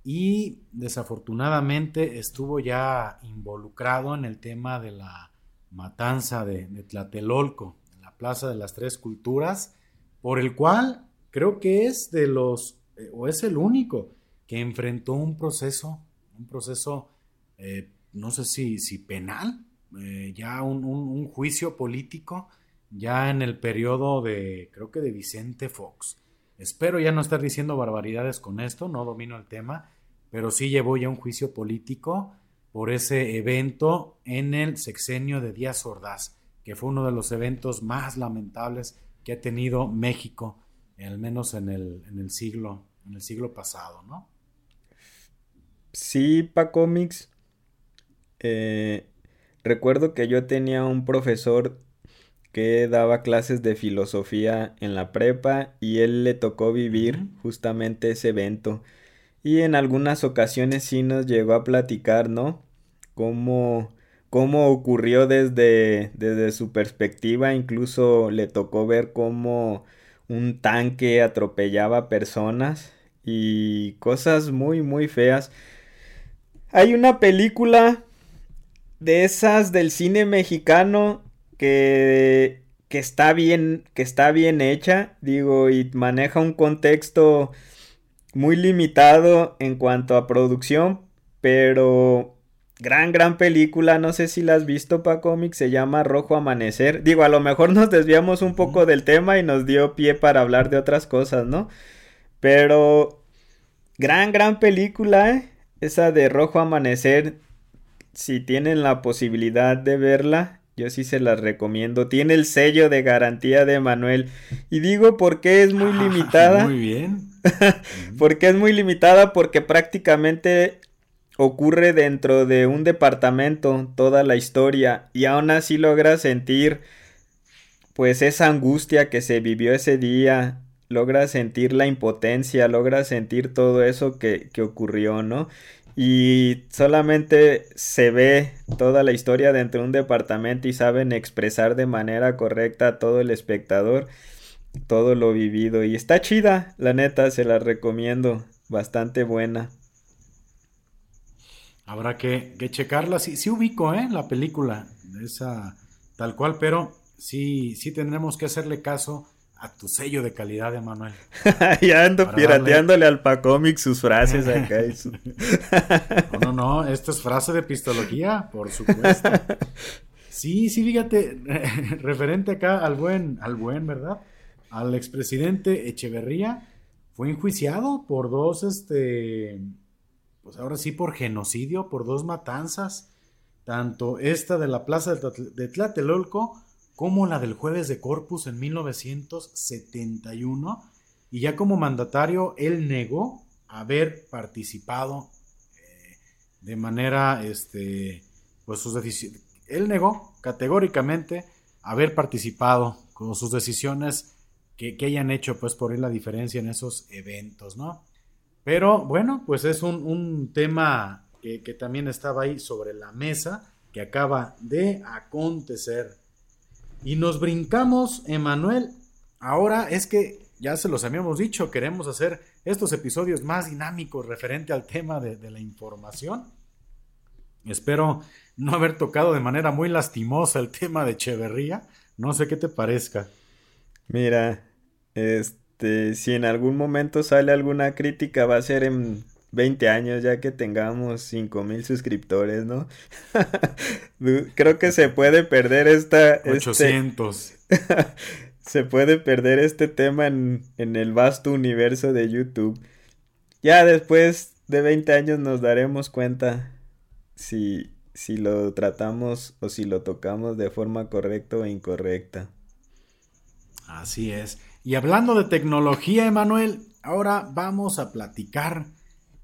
y desafortunadamente estuvo ya involucrado en el tema de la matanza de, Tlatelolco, en la Plaza de las Tres Culturas, por el cual creo que es de los, eh, o es el único, que enfrentó un proceso, un proceso, eh, no sé si, si penal, eh, ya un juicio político ya en el periodo de, creo que de Vicente Fox. Espero ya no estar diciendo barbaridades con esto, no domino el tema, pero sí llevó ya un juicio político por ese evento en el sexenio de Díaz Ordaz, que fue uno de los eventos más lamentables que ha tenido México, al menos en el, en el siglo, en el siglo pasado, ¿no? Sí, pa cómics. Eh, recuerdo que yo tenía un profesor que daba clases de filosofía en la prepa y él le tocó vivir justamente ese evento. Y en algunas ocasiones sí nos llegó a platicar, ¿no? Cómo, cómo ocurrió desde, desde su perspectiva, incluso le tocó ver cómo un tanque atropellaba personas y cosas muy, muy feas. Hay una película de esas del cine mexicano que, que, está bien, que está bien hecha, digo, y maneja un contexto muy limitado en cuanto a producción, pero gran, gran película, no sé si la has visto, pa cómic, se llama Rojo Amanecer. Digo, a lo mejor nos desviamos un poco del tema y nos dio pie para hablar de otras cosas, ¿no? Pero gran, gran película, ¿eh? Esa de Rojo Amanecer, si tienen la posibilidad de verla, yo sí se las recomiendo. Tiene el sello de garantía de Manuel. Y digo porque es muy ah, limitada. Muy bien. porque es muy limitada porque prácticamente ocurre dentro de un departamento toda la historia y aún así logra sentir pues esa angustia que se vivió ese día, logra sentir la impotencia, logra sentir todo eso que, que ocurrió, ¿no? Y solamente se ve toda la historia dentro de un departamento y saben expresar de manera correcta a todo el espectador todo lo vivido y está chida, la neta, se la recomiendo, bastante buena. Habrá que, checarla, sí, sí ubico, ¿eh? La película, esa tal cual, pero sí, sí tendremos que hacerle caso a tu sello de calidad, Emanuel. ya ando pirateándole al Pacomic sus frases acá. no, no, no, esto es frase de pistología, por supuesto. Sí, sí, fíjate, referente acá al buen, al buen, ¿verdad? Al expresidente Echeverría, fue enjuiciado por dos, este, pues ahora sí, por genocidio, por dos matanzas, tanto esta de la plaza de Tlatelolco como la del jueves de Corpus en 1971, y ya como mandatario él negó haber participado eh, de manera, este, pues sus decisiones, él negó categóricamente haber participado con sus decisiones que, hayan hecho pues por él la diferencia en esos eventos, ¿no? Pero bueno, pues es un, tema que, que también estaba ahí sobre la mesa, que acaba de acontecer y nos brincamos, Emanuel. Ahora es que ya se los habíamos dicho, queremos hacer estos episodios más dinámicos referente al tema de, la información. Espero no haber tocado de manera muy lastimosa el tema de Echeverría. No sé qué te parezca. Mira, este, si en algún momento sale alguna crítica, va a ser en 20 años ya que tengamos 5000 suscriptores, ¿no? Creo que se puede perder esta... 800. Este, se puede perder este tema en, en, el vasto universo de YouTube. Ya después de 20 años nos daremos cuenta si, si lo tratamos o si lo tocamos de forma correcta o incorrecta. Así es. Y hablando de tecnología, Emanuel, ahora vamos a platicar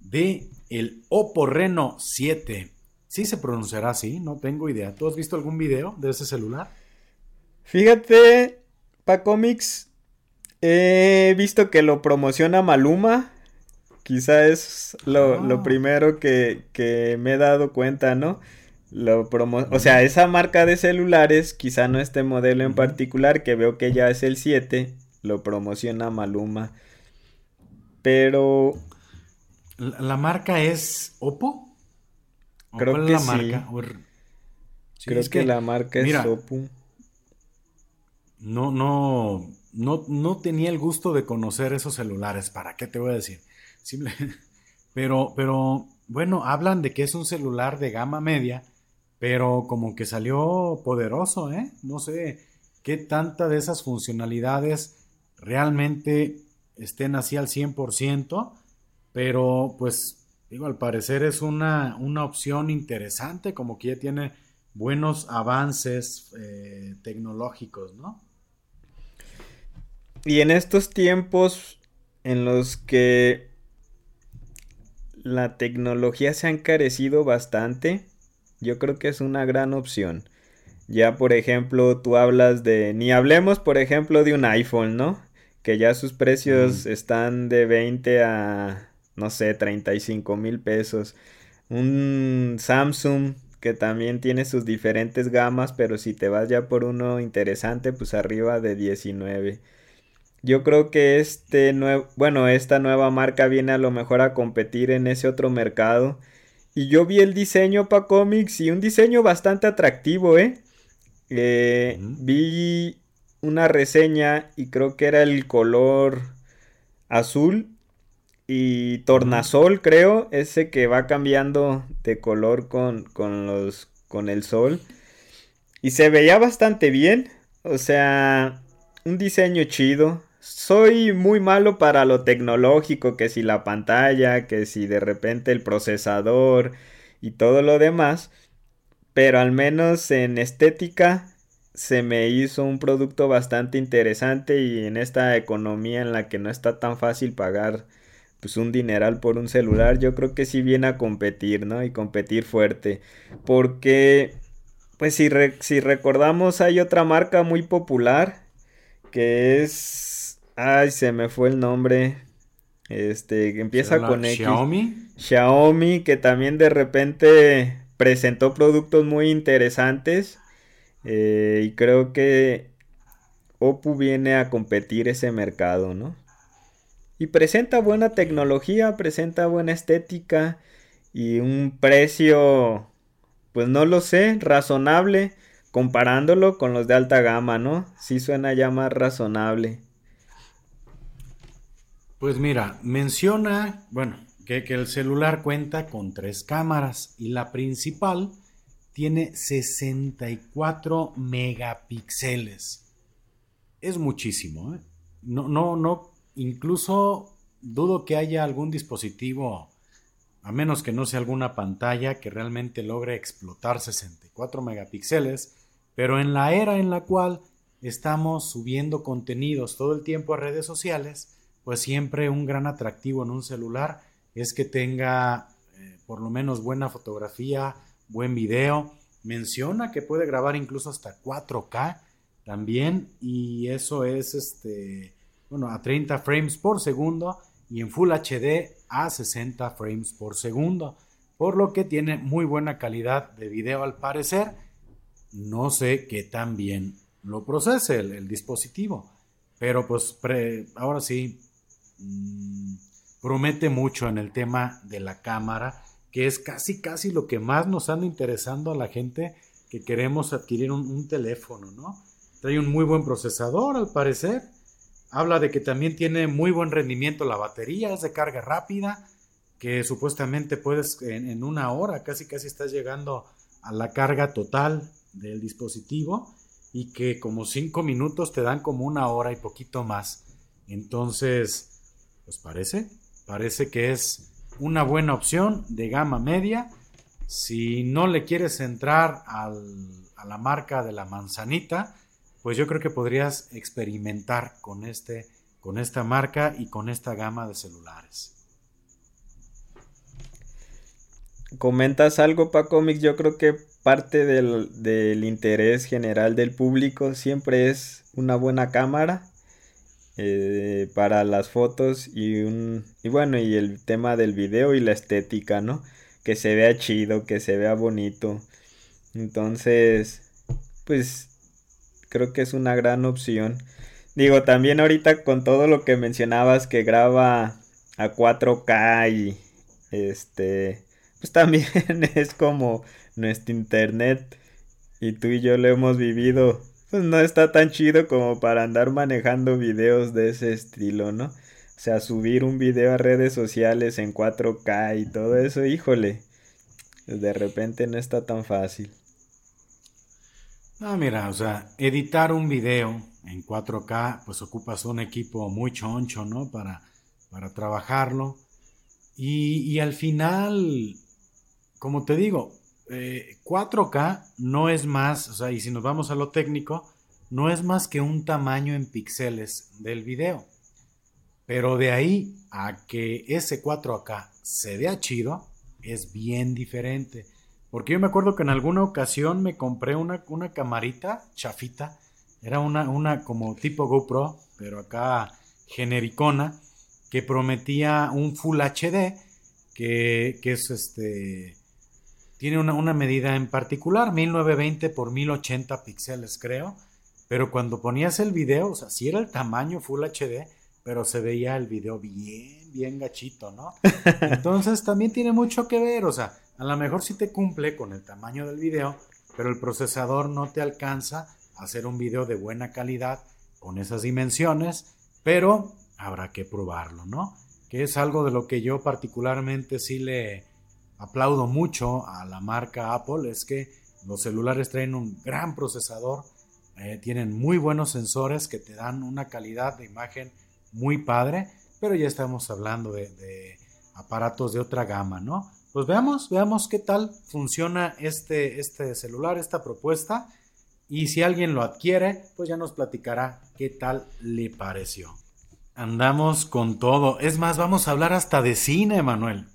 de el Oppo Reno 7. ¿Sí se pronunciará así? No tengo idea. ¿Tú has visto algún video de ese celular? Fíjate, Pacomics, he visto que lo promociona Maluma. Quizá es lo, ah. primero que, me he dado cuenta, ¿no? Lo o sea, esa marca de celulares, quizá no este modelo en particular, que veo que ya es el 7, lo promociona Maluma. Pero ¿La, marca es Oppo? Creo que la marca? Creo que, la marca es Oppo. No, no, no, no tenía el gusto de conocer esos celulares. ¿Para qué te voy a decir? Simple. Pero, pero, bueno, hablan de que es un celular de gama media, pero como que salió poderoso, ¿eh? No sé qué tanta de esas funcionalidades realmente estén así al 100%, pero pues digo, al parecer es una, una opción interesante, como que ya tiene buenos avances eh, tecnológicos, ¿no? Y en estos tiempos en los que la tecnología se ha encarecido bastante, yo creo que es una gran opción. Ya, por ejemplo, tú hablas de, ni hablemos, por ejemplo, de un iPhone, ¿no? Que ya sus precios están de 20 a no sé, 35 mil pesos. Un Samsung que también tiene sus diferentes gamas, pero si te vas ya por uno interesante, pues arriba de 19. Yo creo que este nuevo, bueno, esta nueva marca viene a lo mejor a competir en ese otro mercado. Y yo vi el diseño para cómics y un diseño bastante atractivo, ¿eh? eh vi una reseña y creo que era el color azul y tornasol, creo, ese que va cambiando de color con, con, los, con el sol. Y se veía bastante bien. O sea, un diseño chido. Soy muy malo para lo tecnológico, que si la pantalla, que si de repente el procesador y todo lo demás. Pero al menos en estética se me hizo un producto bastante interesante y en esta economía en la que no está tan fácil pagar pues un dineral por un celular, yo creo que sí viene a competir, ¿no? Y competir fuerte. Porque, pues si, si recordamos, hay otra marca muy popular que es... Ay, se me fue el nombre. Este, que empieza con X. Xiaomi. Xiaomi, que también de repente presentó productos muy interesantes. Eh, y creo que Oppo viene a competir ese mercado, ¿no? Y presenta buena tecnología, presenta buena estética y un precio, pues no lo sé, razonable comparándolo con los de alta gama, ¿no? Sí suena ya más razonable. Pues mira, menciona, bueno, que, que, el celular cuenta con tres cámaras y la principal tiene 64 megapíxeles. Es muchísimo, ¿eh? No, no, no, incluso dudo que haya algún dispositivo, a menos que no sea alguna pantalla que realmente logre explotar 64 megapíxeles, pero en la era en la cual estamos subiendo contenidos todo el tiempo a redes sociales, pues siempre un gran atractivo en un celular es que tenga eh, por lo menos buena fotografía, buen video. Menciona que puede grabar incluso hasta 4K también y eso es este bueno, a 30 frames por segundo y en Full HD a 60 frames por segundo, por lo que tiene muy buena calidad de video al parecer. No sé qué tan bien lo procese el, dispositivo, pero pues ahora sí mm, promete mucho en el tema de la cámara, que es casi casi lo que más nos anda interesando a la gente que queremos adquirir un, un teléfono, ¿no? Trae un muy buen procesador al parecer Habla de que también tiene muy buen rendimiento la batería, es de carga rápida, que supuestamente puedes en, una hora, casi casi estás llegando a la carga total del dispositivo y que como cinco minutos te dan como una hora y poquito más. Entonces, pues parece, parece que es una buena opción de gama media. Si no le quieres entrar a la marca de la manzanita, pues yo creo que podrías experimentar con, este, con esta marca y con esta gama de celulares. Comentas algo, Paco Mix, yo creo que parte del, interés general del público siempre es una buena cámara eh, para las fotos y un y bueno y el tema del video y la estética no que se vea chido que se vea bonito entonces pues creo que es una gran opción. Digo, también ahorita con todo lo que mencionabas que graba a 4K y este, pues también es como nuestro internet y tú y yo lo hemos vivido. Pues no está tan chido como para andar manejando videos de ese estilo, ¿no? O sea, subir un video a redes sociales en 4K y todo eso, híjole, de repente no está tan fácil. Ah, mira, o sea, editar un video en 4K, pues ocupas un equipo muy choncho, ¿no? Para, para trabajarlo. Y, al final, como te digo, 4K eh, no es más, o sea, y si nos vamos a lo técnico, no es más que un tamaño en píxeles del video. Pero de ahí a que ese 4K se vea chido, es bien diferente. Porque yo me acuerdo que en alguna ocasión me compré una, una camarita chafita. Era una, una como tipo GoPro, pero acá genericona, que prometía un Full HD, que, que es este. Tiene una, una, medida en particular, 1920 por 1080 píxeles, creo. Pero cuando ponías el video, o sea, sí era el tamaño Full HD, pero se veía el video bien, bien gachito, ¿no? Entonces también tiene mucho que ver, o sea, a lo mejor sí te cumple con el tamaño del video, pero el procesador no te alcanza a hacer un video de buena calidad con esas dimensiones, pero habrá que probarlo, ¿no? Que es algo de lo que yo particularmente sí le aplaudo mucho a la marca Apple, es que los celulares traen un gran procesador, eh, tienen muy buenos sensores que te dan una calidad de imagen muy padre, pero ya estamos hablando de, de aparatos de otra gama, ¿no? Pues veamos, veamos qué tal funciona este, este celular, esta propuesta. Y si alguien lo adquiere, pues ya nos platicará qué tal le pareció. Andamos con todo. Es más, vamos a hablar hasta de cine, Manuel.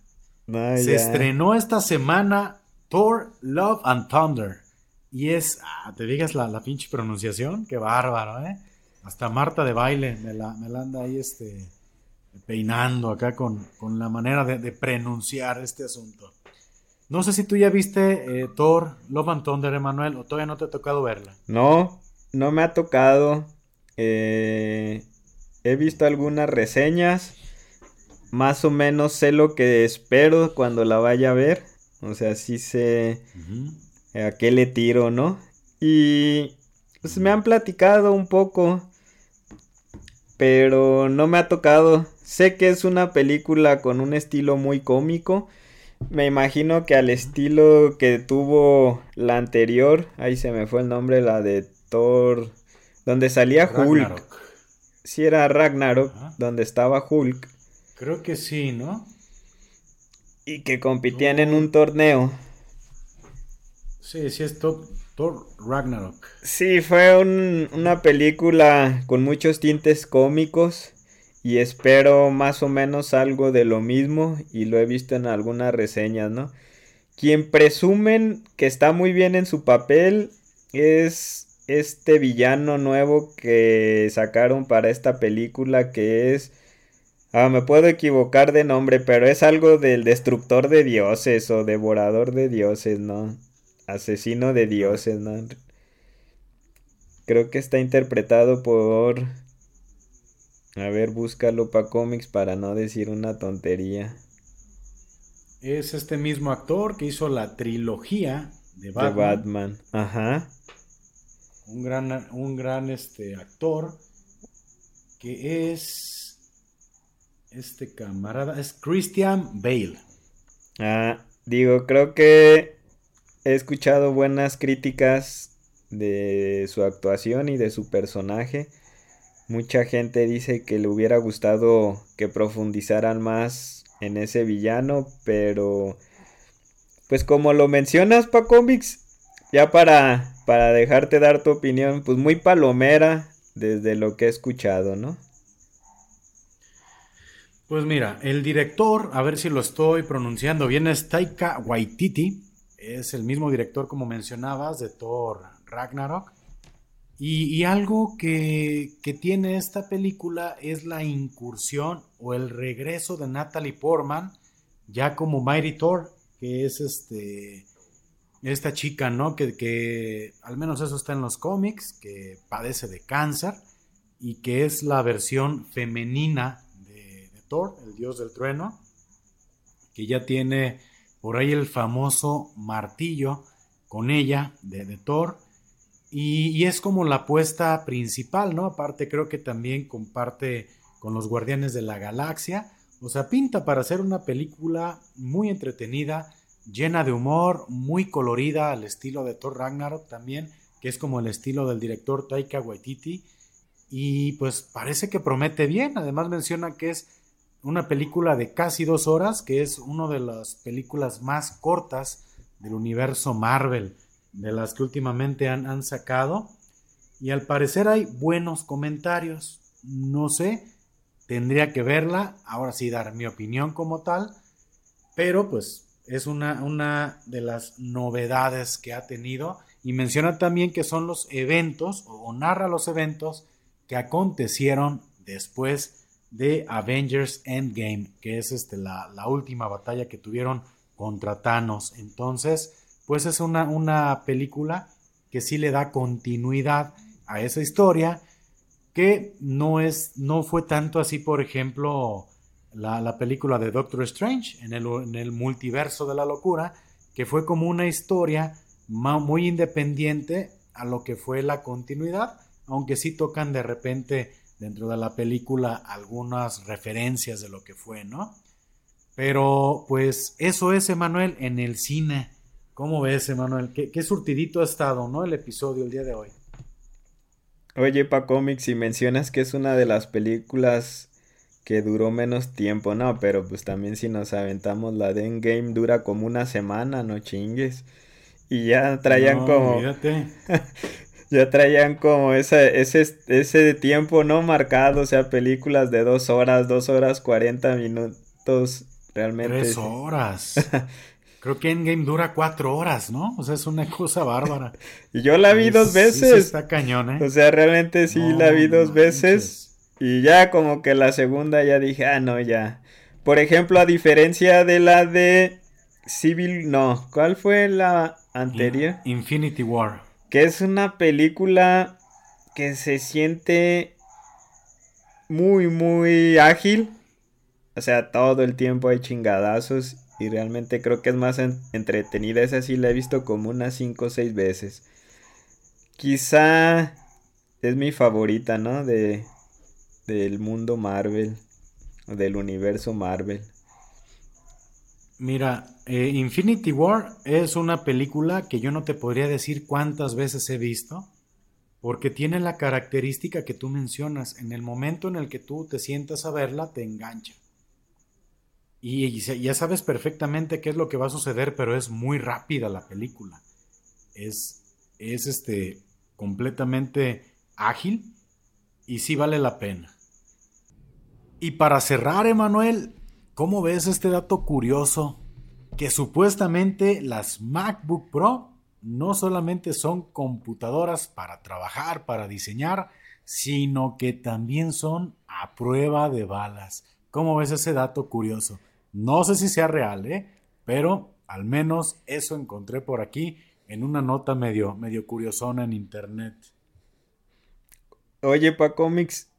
Se estrenó esta semana Thor, Love and Thunder. Y es, ah, te digas la, la, pinche pronunciación, qué bárbaro, ¿eh? Hasta Marta de baile me la, me la anda ahí este, peinando acá con, la manera de, pronunciar este asunto. No sé si tú ya viste eh, Thor, Love and Thunder, Emanuel, o todavía no te ha tocado verla. No, no me ha tocado. Eh, he visto algunas reseñas. Más o menos sé lo que espero cuando la vaya a ver. O sea, sí sé a qué le tiro, ¿no? Y pues me han platicado un poco pero no me ha tocado. Sé que es una película con un estilo muy cómico. Me imagino que al estilo que tuvo la anterior, ahí se me fue el nombre, la de Thor, donde salía Hulk. Sí, era Ragnarok, donde estaba Hulk. Creo que sí, ¿no? Y que compitían en un torneo. Sí, sí es Thor Ragnarok. Sí, fue una película con muchos tintes cómicos y espero más o menos algo de lo mismo y lo he visto en algunas reseñas, ¿no? Quien presumen que está muy bien en su papel es este villano nuevo que sacaron para esta película que es... Ah, me puedo equivocar de nombre, pero es algo del destructor de dioses o devorador de dioses, ¿no? Asesino de dioses, ¿no? Creo que está interpretado por... A ver, búscalo para cómics para no decir una tontería. Es este mismo actor que hizo la trilogía de Batman. De Batman, ajá. Un gran, un gran este, actor que es este camarada, es Christian Bale. Ah, digo, creo que he escuchado buenas críticas de su actuación y de su personaje. Mucha gente dice que le hubiera gustado que profundizaran más en ese villano, pero pues como lo mencionas pa cómics, ya para para dejarte dar tu opinión, pues muy palomera desde lo que he escuchado, ¿no? Pues mira, el director, a ver si lo estoy pronunciando bien, es Taika Waititi es el mismo director, como mencionabas, de Thor Ragnarok. Y, algo que, tiene esta película es la incursión o el regreso de Natalie Portman, ya como Mighty Thor, que es este esta chica, ¿no? Que, que, al menos eso está en los cómics, que padece de cáncer y que es la versión femenina de Thor, el dios del trueno, que ya tiene por ahí el famoso martillo con ella de, Thor. Y, es como la apuesta principal, ¿no? Aparte creo que también comparte con los Guardianes de la Galaxia. O sea, pinta para hacer una película muy entretenida, llena de humor, muy colorida al estilo de Thor Ragnarok también, que es como el estilo del director Taika Waititi. Y pues parece que promete bien. Además menciona que es una película de casi dos horas, que es una de las películas más cortas del universo Marvel, de las que últimamente han, han sacado. Y al parecer hay buenos comentarios. No sé, tendría que verla, ahora sí dar mi opinión como tal, pero pues es una, una de las novedades que ha tenido. Y menciona también que son los eventos, o narra los eventos que acontecieron después de Avengers Endgame, que es este, la, última batalla que tuvieron contra Thanos. Entonces, pues es una, una película que sí le da continuidad a esa historia, que no, es, no fue tanto así, por ejemplo, la, película de Doctor Strange en el, en el, multiverso de la locura, que fue como una historia muy independiente a lo que fue la continuidad, aunque sí tocan de repente dentro de la película algunas referencias de lo que fue, ¿no? Pero pues eso es, Emanuel, en el cine. ¿Cómo ves, Emanuel? ¿Qué, surtidito ha estado, ¿no? El episodio el día de hoy. Oye, pa cómics, si mencionas que es una de las películas que duró menos tiempo, no, pero pues también si nos aventamos la de Endgame dura como una semana, no chingues. Y ya traían no, como... ya traían como ese, ese, ese tiempo no marcado, o sea, películas de dos horas, dos horas cuarenta minutos, realmente. Tres horas. Creo que Endgame dura cuatro horas, ¿no? O sea, es una cosa bárbara. y yo la vi dos veces. está cañón, ¿eh? O sea, realmente sí la vi dos veces. Y ya como que la segunda ya dije, ah, no, ya. Por ejemplo, a diferencia de la de Civil, no, ¿cuál fue la anterior? Infinity War que es una película que se siente muy, muy ágil. O sea, todo el tiempo hay chingadazos y realmente creo que es más entretenida. Esa sí la he visto como unas 5 o 6 veces. Quizá es mi favorita, ¿no? De, del mundo Marvel, del universo Marvel. Mira, eh, Infinity War es una película que yo no te podría decir cuántas veces he visto, porque tiene la característica que tú mencionas. En el momento en el que tú te sientas a verla, te engancha. Y, ya sabes perfectamente qué es lo que va a suceder, pero es muy rápida la película. Es, es este, completamente ágil y sí vale la pena. Y para cerrar, Emanuel, ¿cómo ves este dato curioso? Que supuestamente las MacBook Pro no solamente son computadoras para trabajar, para diseñar, sino que también son a prueba de balas. ¿Cómo ves ese dato curioso? No sé si sea real, ¿eh? Pero al menos eso encontré por aquí en una nota medio, medio curiosona en internet. Oye, pa cómics,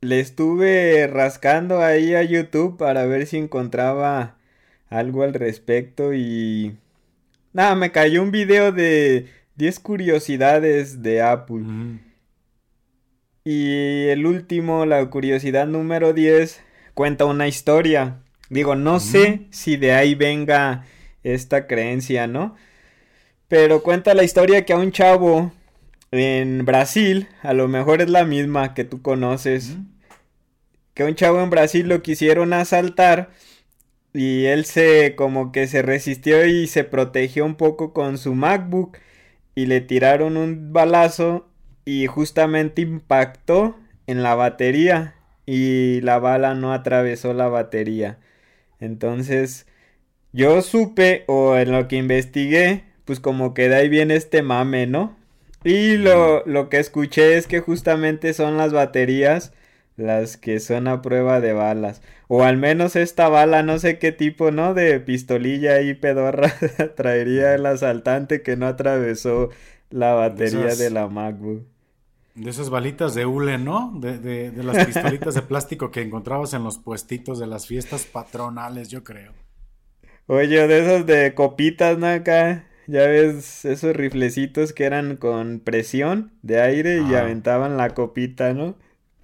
le estuve rascando ahí a YouTube para ver si encontraba algo al respecto y... Nada, me cayó un video de 10 curiosidades de Apple. Y el último, la curiosidad número 10, cuenta una historia. Digo, no sé si de ahí venga esta creencia, ¿no? Pero cuenta la historia que a un chavo en Brasil, a lo mejor es la misma que tú conoces, que a un chavo en Brasil lo quisieron asaltar y él se como que se resistió y se protegió un poco con su MacBook y le tiraron un balazo y justamente impactó en la batería y la bala no atravesó la batería. Entonces, yo supe, o en lo que investigué, pues como que de ahí viene este mame, ¿no? Y lo, lo que escuché es que justamente son las baterías las que son a prueba de balas. O al menos esta bala, no sé qué tipo, ¿no? De pistolilla y pedorra traería el asaltante que no atravesó la batería de la MacBook. De esas balitas de hule, ¿no? De, de, de las pistolitas de plástico que encontrabas en los puestitos de las fiestas patronales, yo creo. Oye, de esos de copitas, ¿no? Acá. Ya ves esos riflecitos que eran con presión de aire y aventaban la copita, ¿no?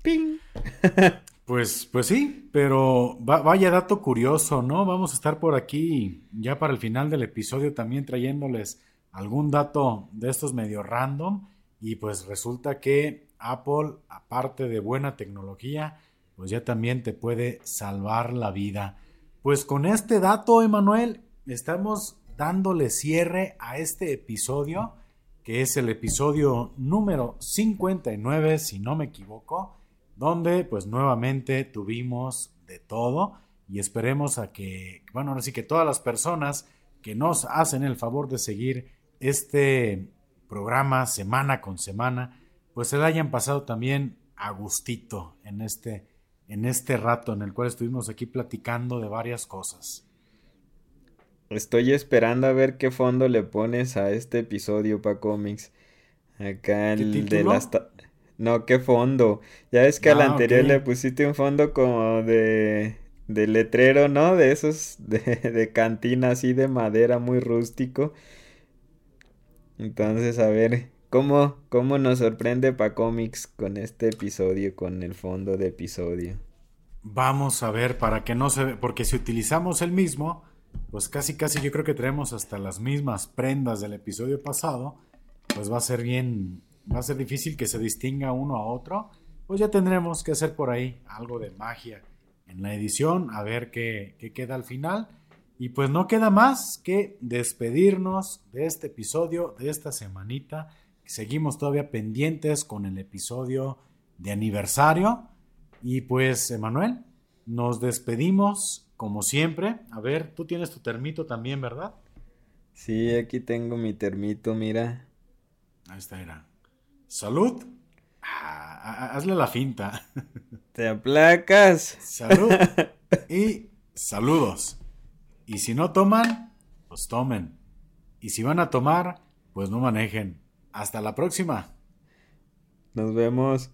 ¡Ping! pues, pues sí, pero vaya dato curioso, ¿no? Vamos a estar por aquí ya para el final del episodio también trayéndoles algún dato de estos medio random y pues resulta que Apple, aparte de buena tecnología, pues ya también te puede salvar la vida. Pues con este dato, Emanuel, estamos dándole cierre a este episodio, que es el episodio número 59, si no me equivoco, donde pues nuevamente tuvimos de todo y esperemos a que, bueno, ahora sí que todas las personas que nos hacen el favor de seguir este programa semana con semana, pues se la hayan pasado también a gustito en este, en este rato en el cual estuvimos aquí platicando de varias cosas. Estoy esperando a ver qué fondo le pones a este episodio para cómics. Acá el de las... No, qué fondo. Ya es que al ah, anterior le pusiste un fondo como de, de letrero, ¿no? De esos de, de cantina así de madera muy rústico. Entonces, a ver, ¿cómo, cómo nos sorprende Pa Comics con este episodio, con el fondo de episodio? Vamos a ver, para que no se... Porque si utilizamos el mismo, pues casi casi yo creo que traemos hasta las mismas prendas del episodio pasado, pues va a ser bien, va a ser difícil que se distinga uno a otro, pues ya tendremos que hacer por ahí algo de magia en la edición, a ver qué, qué queda al final. Y pues no queda más que despedirnos de este episodio, de esta semanita. Seguimos todavía pendientes con el episodio de aniversario. Y pues, Emanuel, nos despedimos como siempre. A ver, tú tienes tu termito también, ¿verdad? Sí, aquí tengo mi termito, mira. Ahí está, era. Salud. Ah, hazle la finta. Te aplacas. Salud. Y saludos. Y si no toman, pues tomen. Y si van a tomar, pues no manejen. Hasta la próxima. Nos vemos.